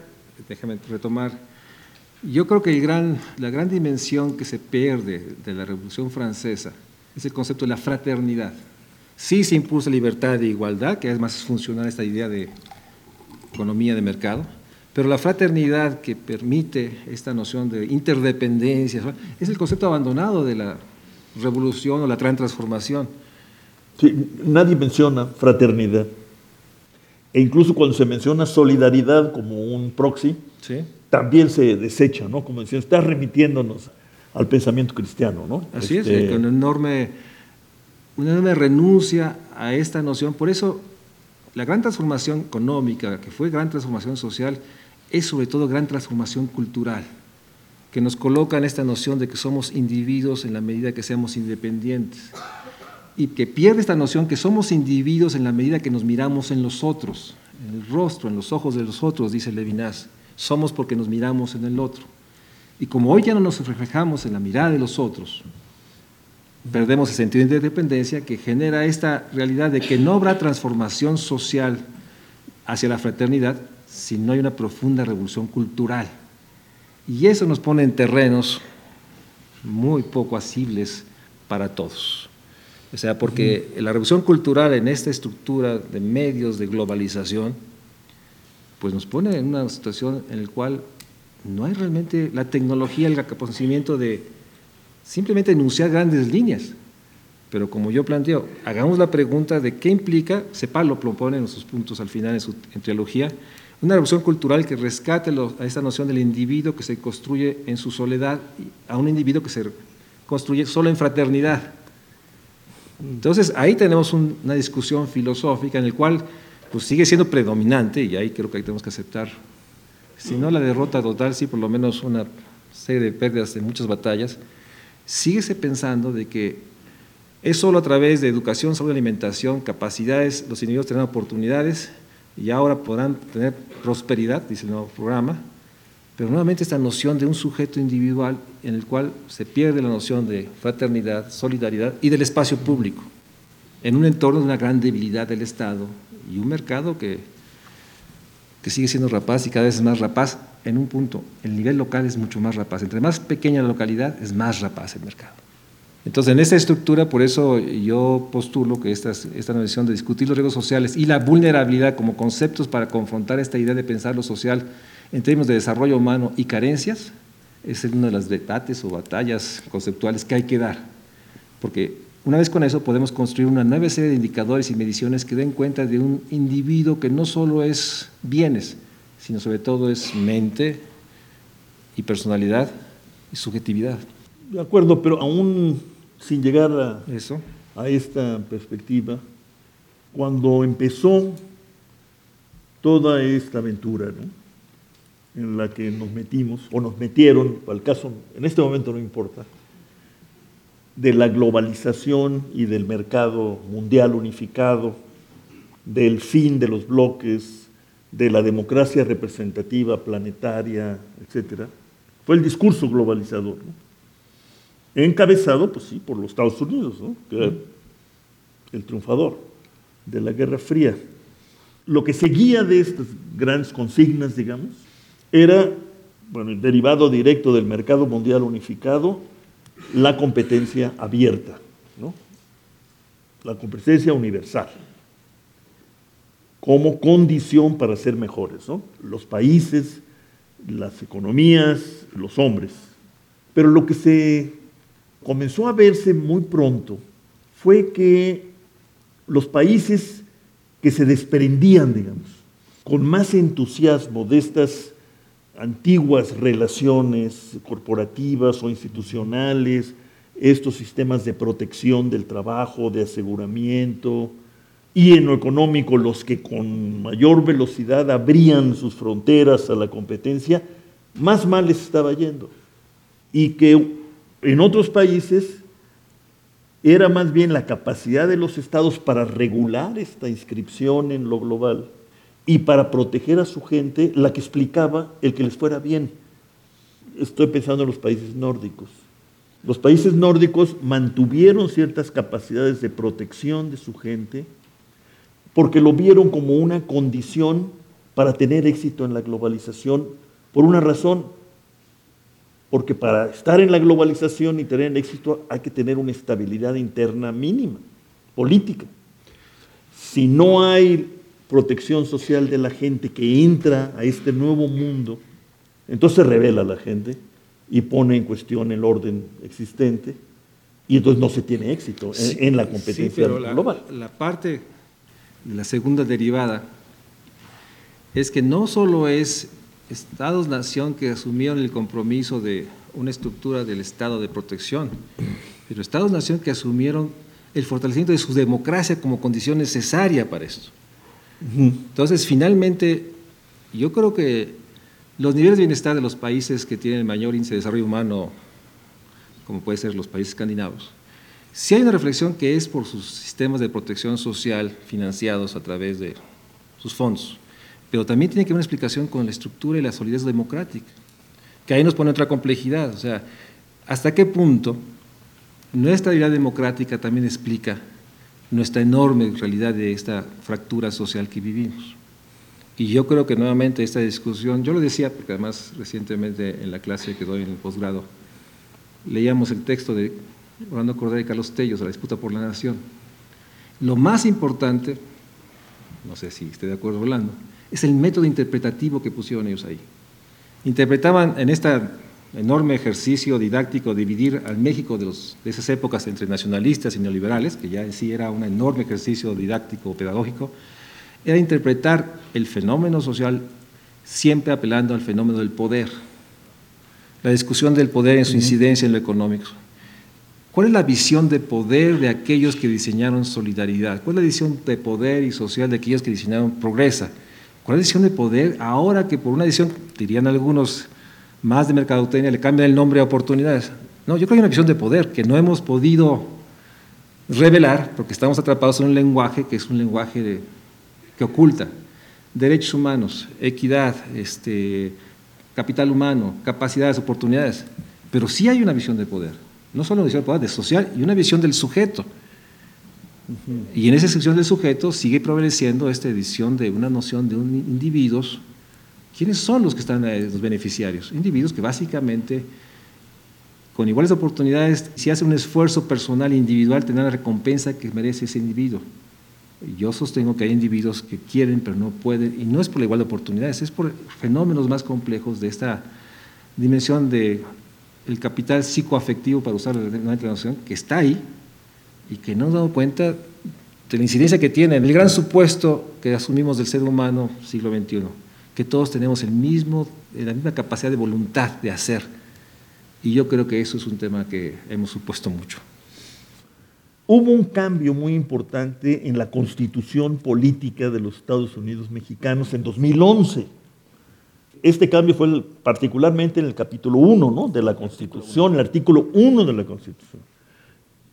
déjame retomar, yo creo que la gran dimensión que se pierde de la Revolución Francesa es el concepto de la fraternidad. Sí se impulsa libertad e igualdad, que es más funcional esta idea de economía de mercado, pero la fraternidad que permite esta noción de interdependencia es el concepto abandonado de la revolución o la gran transformación.
nadie menciona fraternidad. E incluso cuando se menciona solidaridad como un proxy, también se desecha, ¿no? Como decían, está remitiéndonos al pensamiento cristiano, ¿no?
Así es, este, con enorme, una enorme renuncia a esta noción. Por eso, la gran transformación económica, que fue gran transformación social, es sobre todo gran transformación cultural, que nos coloca en esta noción de que somos individuos en la medida que seamos independientes y que pierde esta noción que somos individuos en la medida que nos miramos en los otros, en el rostro, en los ojos de los otros, dice Levinas. Somos porque nos miramos en el otro. Y como hoy ya no nos reflejamos en la mirada de los otros, perdemos el sentido de independencia que genera esta realidad de que no habrá transformación social hacia la fraternidad si no hay una profunda revolución cultural. Y eso nos pone en terrenos muy poco asibles para todos. O sea, porque la revolución cultural en esta estructura de medios de globalización, pues nos pone en una situación en la cual no hay realmente la tecnología, el conocimiento de simplemente enunciar grandes líneas. Pero como yo planteo, hagamos la pregunta de qué implica, Cepal lo propone en sus puntos al final en su en teología, una revolución cultural que rescate a esta noción del individuo que se construye en su soledad a un individuo que se construye solo en fraternidad. Entonces ahí tenemos una discusión filosófica en la cual pues, sigue siendo predominante, y ahí creo que ahí tenemos que aceptar, si no la derrota total, sí por lo menos una serie de pérdidas de muchas batallas, síguese pensando de que es solo a través de educación, salud, alimentación, capacidades, los individuos tendrán oportunidades y ahora podrán tener prosperidad, dice el nuevo programa, pero nuevamente esta noción de un sujeto individual en el cual se pierde la noción de fraternidad, solidaridad y del espacio público, en un entorno de una gran debilidad del Estado y un mercado que, que sigue siendo rapaz y cada vez es más rapaz en un punto. El nivel local es mucho más rapaz. Entre más pequeña la localidad, es más rapaz el mercado. Entonces, en esta estructura, por eso yo postulo que esta, esta noción de discutir los riesgos sociales y la vulnerabilidad como conceptos para confrontar esta idea de pensar lo social en términos de desarrollo humano y carencias, es una de las debates o batallas conceptuales que hay que dar. Porque una vez con eso podemos construir una nueva serie de indicadores y mediciones que den cuenta de un individuo que no solo es bienes, sino sobre todo es mente y personalidad y subjetividad.
De acuerdo, pero aún sin llegar a, Eso. a esta perspectiva, cuando empezó toda esta aventura en la que nos metimos, o nos metieron, para el caso, en este momento no importa, de la globalización y del mercado mundial unificado, del fin de los bloques, de la democracia representativa planetaria, etc., fue el discurso globalizador. ¿no? Encabezado, pues sí, por los Estados Unidos, que era el triunfador de la Guerra Fría. Lo que seguía de estas grandes consignas, digamos, era, bueno, el derivado directo del mercado mundial unificado, la competencia abierta, la competencia universal, como condición para ser mejores, los países, las economías, los hombres. Pero lo que se comenzó a verse muy pronto fue que los países que se desprendían, digamos, con más entusiasmo de estas antiguas relaciones corporativas o institucionales estos sistemas de protección del trabajo, de aseguramiento, y en lo económico los que con mayor velocidad abrían sus fronteras a la competencia, más mal les estaba yendo. Y que en otros países era más bien la capacidad de los estados para regular esta inscripción en lo global y para proteger a su gente la que explicaba el que les fuera bien. Estoy pensando en los países nórdicos. Los países nórdicos mantuvieron ciertas capacidades de protección de su gente, porque lo vieron como una condición para tener éxito en la globalización, por una razón, porque para estar en la globalización y tener éxito hay que tener una estabilidad interna mínima, política. Si no hay protección social de la gente que entra a este nuevo mundo, entonces revela la gente y pone en cuestión el orden existente y entonces no se tiene éxito en, la competencia global.
La parte la segunda derivada es que no solo es Estados-nación que asumieron el compromiso de una estructura del Estado de protección, pero Estados-nación que asumieron el fortalecimiento de su democracia como condición necesaria para esto. Entonces, finalmente, yo creo que los niveles de bienestar de los países que tienen el mayor índice de desarrollo humano, como puede ser los países escandinavos, si hay una reflexión que es por sus sistemas de protección social financiados a través de sus fondos, pero también tiene que haber una explicación con la estructura y la solidez democrática, que ahí nos pone otra complejidad, o sea, hasta qué punto nuestra realidad democrática también explica nuestra enorme realidad de esta fractura social que vivimos. Y yo creo que nuevamente esta discusión, yo lo decía porque además recientemente en la clase que doy en el posgrado, leíamos el texto de Orlando Cordero y Carlos Tellos, la disputa por la nación. Lo más importante, no sé si esté de acuerdo Orlando, es el método interpretativo que pusieron ellos ahí. Interpretaban en este enorme ejercicio didáctico dividir al México de, de esas épocas entre nacionalistas y neoliberales, que ya en sí era un enorme ejercicio didáctico pedagógico, era interpretar el fenómeno social siempre apelando al fenómeno del poder, la discusión del poder en su incidencia en lo económico. ¿Cuál es la visión de poder de aquellos que diseñaron solidaridad? ¿Cuál es la visión de poder y social de aquellos que diseñaron progresa? ¿Cuál es la visión de poder ahora que por una decisión, dirían algunos más de mercadotecnia, le cambian el nombre a oportunidades? No, yo creo que hay una visión de poder que no hemos podido revelar porque estamos atrapados en un lenguaje que es un lenguaje que oculta derechos humanos, equidad, este, capital humano, capacidades, oportunidades, pero sí hay una visión de poder no solo una visión de social y una visión del sujeto. Y en esa sección del sujeto sigue prevaleciendo esta edición de una noción de individuos. ¿Quiénes son los que están los beneficiarios? Individuos que básicamente, con iguales oportunidades, si hacen un esfuerzo personal e individual, tendrán la recompensa que merece ese individuo. Yo sostengo que hay individuos que quieren pero no pueden, y no es por la igual de oportunidades, es por fenómenos más complejos de esta dimensión de el capital psicoafectivo, para usar la internacional, que está ahí y que no nos dado cuenta de la incidencia que tiene en el gran supuesto que asumimos del ser humano siglo XXI, que todos tenemos el mismo, la misma capacidad de voluntad de hacer. Y yo creo que eso es un tema que hemos supuesto mucho.
Hubo un cambio muy importante en la constitución política de los Estados Unidos mexicanos en 2011 este cambio fue particularmente en el capítulo 1 de la Constitución, el artículo 1 de la Constitución,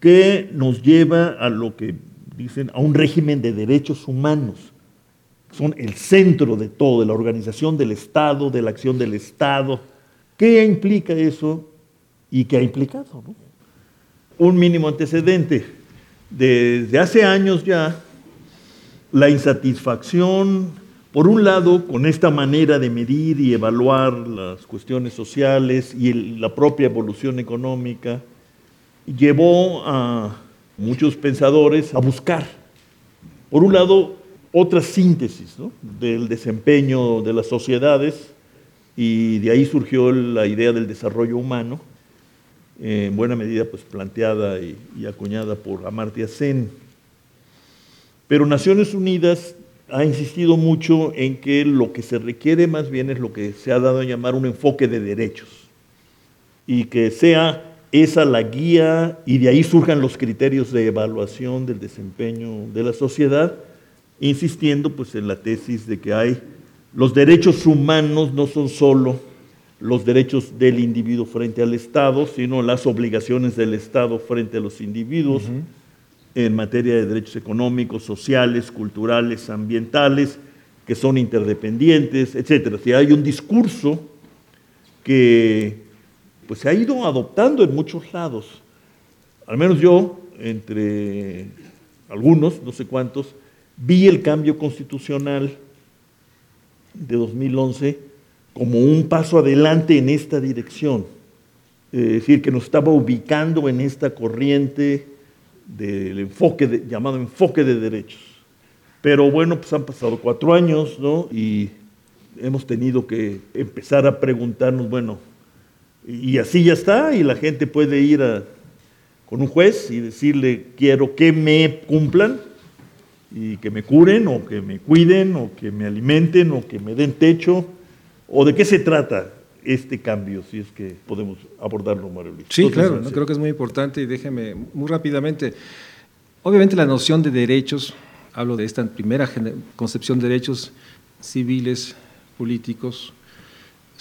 que nos lleva a lo que dicen, a un régimen de derechos humanos. Son el centro de todo, de la organización del Estado, de la acción del Estado. ¿Qué implica eso y qué ha implicado? Un mínimo antecedente. Desde hace años ya, la insatisfacción por un lado, con esta manera de medir y evaluar las cuestiones sociales y la propia evolución económica, llevó a muchos pensadores a buscar, por un lado, otra síntesis del desempeño de las sociedades, y de ahí surgió la idea del desarrollo humano, en buena medida pues, planteada y, acuñada por Amartya Sen. Pero Naciones Unidas ha insistido mucho en que lo que se requiere más bien es lo que se ha dado a llamar un enfoque de derechos y que sea esa la guía y de ahí surjan los criterios de evaluación del desempeño de la sociedad, insistiendo pues en la tesis de que hay los derechos humanos no son solo los derechos del individuo frente al Estado, sino las obligaciones del Estado frente a los individuos en materia de derechos económicos, sociales, culturales, ambientales, que son interdependientes, etc. Si hay un discurso que pues, se ha ido adoptando en muchos lados, al menos yo, entre algunos, no sé cuántos, vi el cambio constitucional de 2011 como un paso adelante en esta dirección. Es decir, que nos estaba ubicando en esta corriente del enfoque llamado enfoque de derechos. Pero bueno, pues han pasado cuatro años, ¿no? Y hemos tenido que empezar a preguntarnos, bueno, y así ya está, y la gente puede ir con un juez y decirle, quiero que me cumplan, y que me curen, o que me cuiden, o que me alimenten, o que me den techo, o de qué se trata este cambio, si es que podemos abordarlo, Mario Luis.
Sí, claro, creo que es muy importante y déjeme muy rápidamente. Obviamente la noción de derechos, hablo de esta primera concepción de derechos civiles, políticos,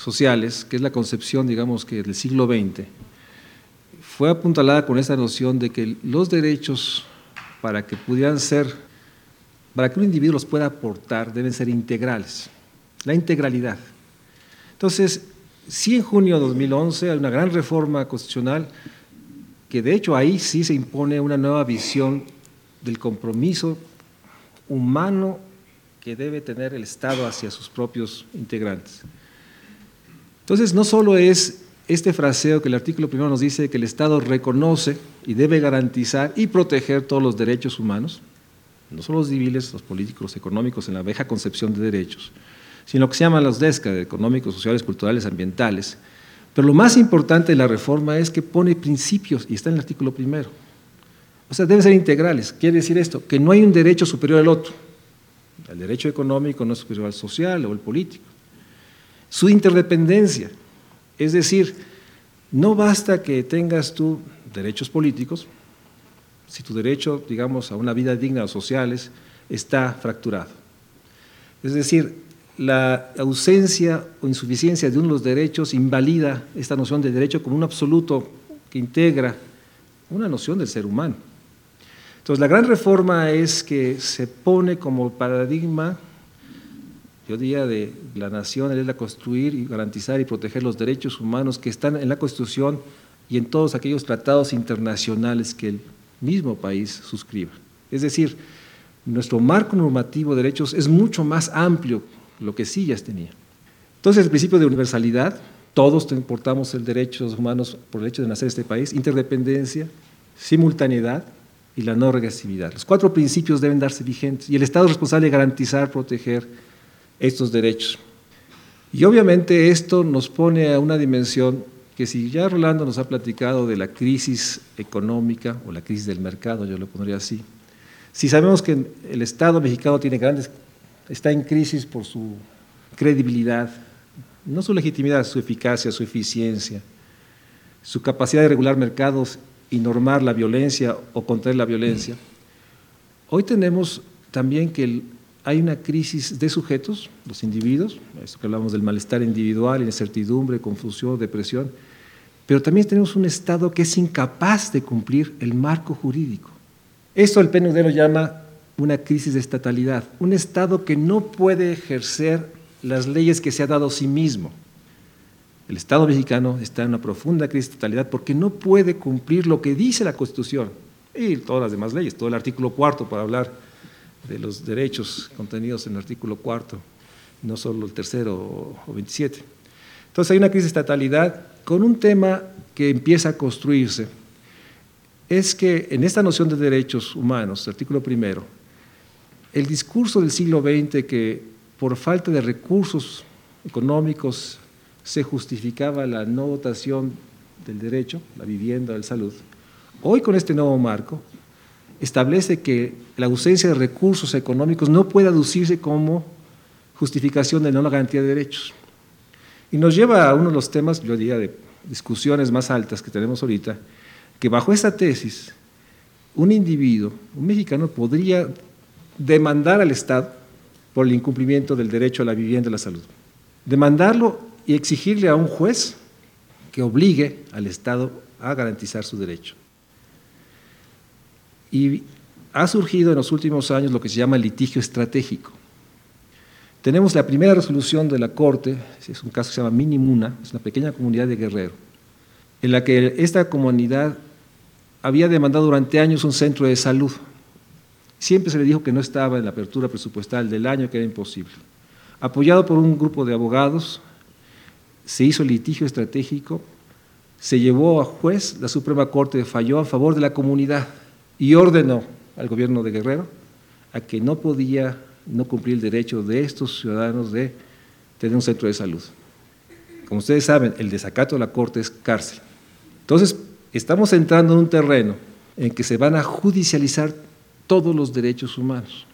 sociales, que es la concepción, digamos, que del siglo XX, fue apuntalada con esta noción de que los derechos, para que pudieran ser, para que un individuo los pueda aportar, deben ser integrales, la integralidad. Entonces, sí en junio de 2011 hay una gran reforma constitucional que de hecho ahí sí se impone una nueva visión del compromiso humano que debe tener el Estado hacia sus propios integrantes. Entonces, no solo es este fraseo que el artículo primero nos dice que el Estado reconoce y debe garantizar y proteger todos los derechos humanos, no solo los civiles, los políticos, los económicos, en la vieja concepción de derechos, sino que se llaman los DESCA, económicos, sociales, culturales, ambientales. Pero lo más importante de la reforma es que pone principios, y está en el artículo primero. O sea, deben ser integrales. Quiere decir esto, que no hay un derecho superior al otro. El derecho económico no es superior al social o al político. Su interdependencia, es decir, no basta que tengas tú derechos políticos, si tu derecho, digamos, a una vida digna o sociales está fracturado. Es decir, la ausencia o insuficiencia de uno de los derechos invalida esta noción de derecho como un absoluto que integra una noción del ser humano. Entonces, la gran reforma es que se pone como paradigma, diría, de la nación, es la construir y garantizar y proteger los derechos humanos que están en la Constitución y en todos aquellos tratados internacionales que el mismo país suscriba. Es decir, nuestro marco normativo de derechos es mucho más amplio lo que ya tenía. Entonces, el principio de universalidad, todos portamos el derecho los humanos por el hecho de nacer este país, interdependencia, simultaneidad y la no regresividad. Los cuatro principios deben darse vigentes y el Estado es responsable de garantizar, proteger estos derechos. Y obviamente esto nos pone a una dimensión que si ya Rolando nos ha platicado de la crisis económica o la crisis del mercado, yo lo pondría así, si sabemos que el Estado mexicano tiene grandes está en crisis por su credibilidad, no su legitimidad, su eficacia, su eficiencia, su capacidad de regular mercados y normar la violencia o contraer la violencia. Hoy tenemos también que hay una crisis de sujetos, los individuos, esto que hablamos del malestar individual, incertidumbre, confusión, depresión, pero también tenemos un Estado que es incapaz de cumplir el marco jurídico. Esto el PNUD lo llama una crisis de estatalidad, un Estado que no puede ejercer las leyes que se ha dado a sí mismo. El Estado mexicano está en una profunda crisis de estatalidad porque no puede cumplir lo que dice la Constitución y todas las demás leyes, todo el artículo cuarto para hablar de los derechos contenidos en el artículo cuarto, no solo el tercero o 27. Entonces hay una crisis de estatalidad con un tema que empieza a construirse, es que en esta noción de derechos humanos, artículo primero, el discurso del siglo XX que por falta de recursos económicos se justificaba la no dotación del derecho, la vivienda, la salud, hoy con este nuevo marco establece que la ausencia de recursos económicos no puede aducirse como justificación de no la garantía de derechos. Y nos lleva a uno de los temas, yo diría, de discusiones más altas que tenemos ahorita, que bajo esta tesis, un individuo, un mexicano, podría demandar al Estado por el incumplimiento del derecho a la vivienda y la salud. Demandarlo y exigirle a un juez que obligue al Estado a garantizar su derecho. Y ha surgido en los últimos años lo que se llama litigio estratégico. Tenemos la primera resolución de la Corte, es un caso que se llama Minimuna, es una pequeña comunidad de Guerrero, en la que esta comunidad había demandado durante años un centro de salud. Siempre se le dijo que no estaba en la apertura presupuestal del año, que era imposible. Apoyado por un grupo de abogados, se hizo litigio estratégico, se llevó a juez, la Suprema Corte falló a favor de la comunidad y ordenó al gobierno de Guerrero a que no podía no cumplir el derecho de estos ciudadanos de tener un centro de salud. Como ustedes saben, el desacato de la Corte es cárcel. Entonces, estamos entrando en un terreno en que se van a judicializar todos los derechos humanos,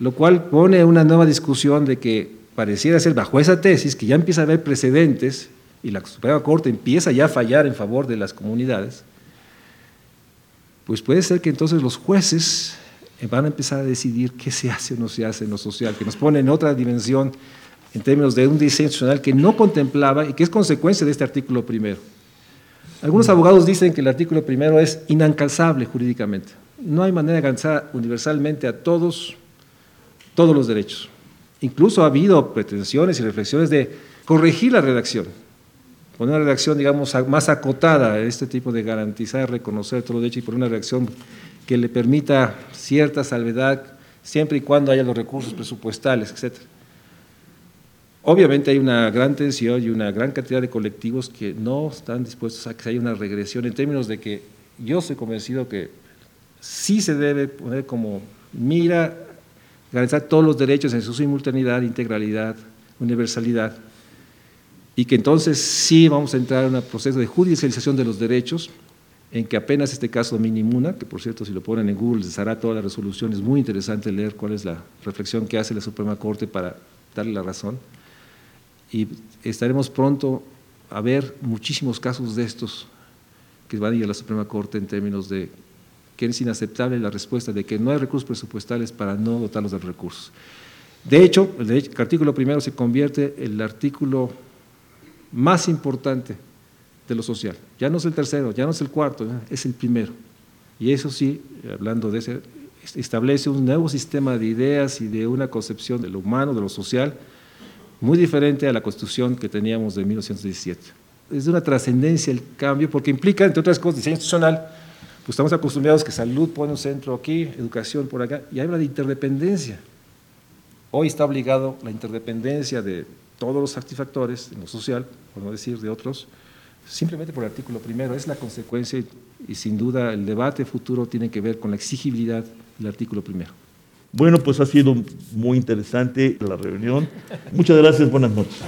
lo cual pone una nueva discusión de que pareciera ser bajo esa tesis que ya empieza a haber precedentes y la Suprema Corte empieza ya a fallar en favor de las comunidades, pues puede ser que entonces los jueces van a empezar a decidir qué se hace o no se hace en lo social, que nos pone en otra dimensión en términos de un diseño institucional que no contemplaba y que es consecuencia de este artículo primero. Algunos abogados dicen que el artículo primero es inalcanzable jurídicamente. No hay manera de alcanzar universalmente a todos todos los derechos. Incluso ha habido pretensiones y reflexiones de corregir la redacción, poner una redacción, digamos, más acotada a este tipo de garantizar, reconocer todo derecho y poner una redacción que le permita cierta salvedad siempre y cuando haya los recursos presupuestales, etc. Obviamente hay una gran tensión y una gran cantidad de colectivos que no están dispuestos a que haya una regresión en términos de que yo soy convencido que sí se debe poner como mira garantizar todos los derechos en su simultaneidad, integralidad, universalidad, y que entonces sí vamos a entrar en un proceso de judicialización de los derechos, en que apenas este caso Minimuna, que por cierto si lo ponen en Google les hará toda la resolución, es muy interesante leer cuál es la reflexión que hace la Suprema Corte para darle la razón, y estaremos pronto a ver muchísimos casos de estos que van a ir a la Suprema Corte en términos de que es inaceptable la respuesta de que no hay recursos presupuestales para no dotarlos de recursos. De hecho, el artículo primero se convierte en el artículo más importante de lo social. Ya no es el tercero, ya no es el cuarto, es el primero. Y eso sí, hablando de ese, establece un nuevo sistema de ideas y de una concepción de lo humano, de lo social, muy diferente a la constitución que teníamos de 1917. Es de una trascendencia el cambio porque implica, entre otras cosas, diseño institucional, pues estamos acostumbrados que salud pone un centro aquí, educación por acá, y habla de interdependencia. Hoy está obligado la interdependencia de todos los satisfactores en lo social, por no decir de otros, simplemente por el artículo primero. Es la consecuencia y sin duda el debate futuro tiene que ver con la exigibilidad del artículo primero.
Bueno, pues ha sido muy interesante la reunión. Muchas gracias, buenas noches.